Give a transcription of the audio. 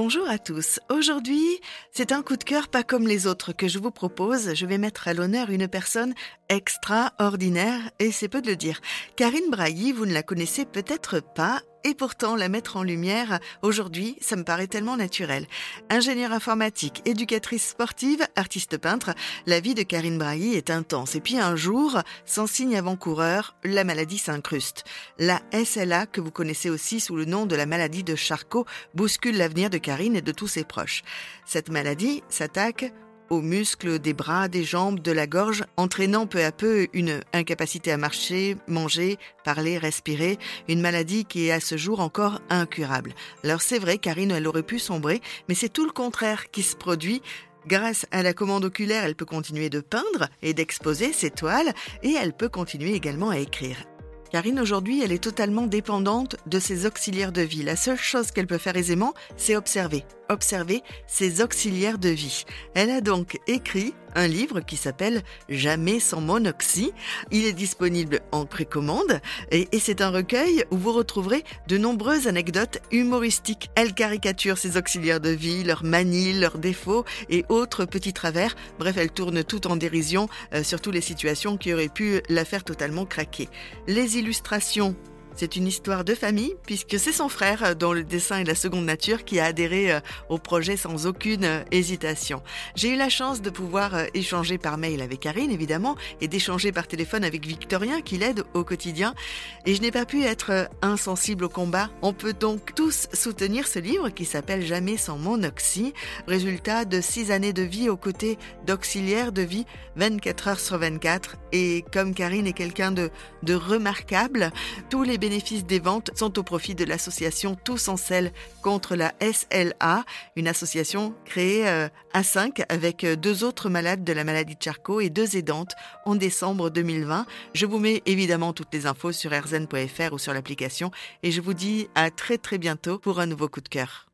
Bonjour à tous. Aujourd'hui, c'est un coup de cœur pas comme les autres que je vous propose. Je vais mettre à l'honneur une personne extraordinaire et c'est peu de le dire. Karine Brailly, vous ne la connaissez peut-être pas et pourtant, la mettre en lumière, aujourd'hui, ça me paraît tellement naturel. Ingénieure informatique, éducatrice sportive, artiste peintre, la vie de Karine Brailly est intense. Et puis un jour, sans signe avant-coureur, la maladie s'incruste. La SLA, que vous connaissez aussi sous le nom de la maladie de Charcot, bouscule l'avenir de Karine et de tous ses proches. Cette maladie s'attaque aux muscles des bras, des jambes, de la gorge, entraînant peu à peu une incapacité à marcher, manger, parler, respirer, une maladie qui est à ce jour encore incurable. Alors c'est vrai, Karine, elle aurait pu sombrer, mais c'est tout le contraire qui se produit. Grâce à la commande oculaire, elle peut continuer de peindre et d'exposer ses toiles, et elle peut continuer également à écrire. Karine, aujourd'hui, elle est totalement dépendante de ses auxiliaires de vie. La seule chose qu'elle peut faire aisément, c'est observer. Observer ses auxiliaires de vie. Elle a donc écrit un livre qui s'appelle Jamais sans monoxy. Il est disponible en précommande et, c'est un recueil où vous retrouverez de nombreuses anecdotes humoristiques. Elle caricature ses auxiliaires de vie, leurs manies, leurs défauts et autres petits travers. Bref, elle tourne tout en dérision euh, sur toutes les situations qui auraient pu la faire totalement craquer. Les illustrations c'est une histoire de famille, puisque c'est son frère, euh, dont le dessin est la seconde nature, qui a adhéré euh, au projet sans aucune euh, hésitation. J'ai eu la chance de pouvoir échanger par mail avec Karine, évidemment, et d'échanger par téléphone avec Victorien, qui l'aide au quotidien. Et je n'ai pas pu être insensible au combat. On peut donc tous soutenir ce livre qui s'appelle Jamais sans mon oxy, résultat de six années de vie aux côtés d'auxiliaires de vie 24 heures sur 24. Et comme Karine est quelqu'un de, de remarquable, tous les bénéfices des ventes sont au profit de l'association Tous en Selle contre la SLA, une association créée euh, à 5 avec euh, deux autres malades de la maladie de Charcot et deux aidantes en décembre 2020. Je vous mets évidemment toutes les infos sur rzn.fr ou sur l'application et je vous dis à très très bientôt pour un nouveau coup de cœur.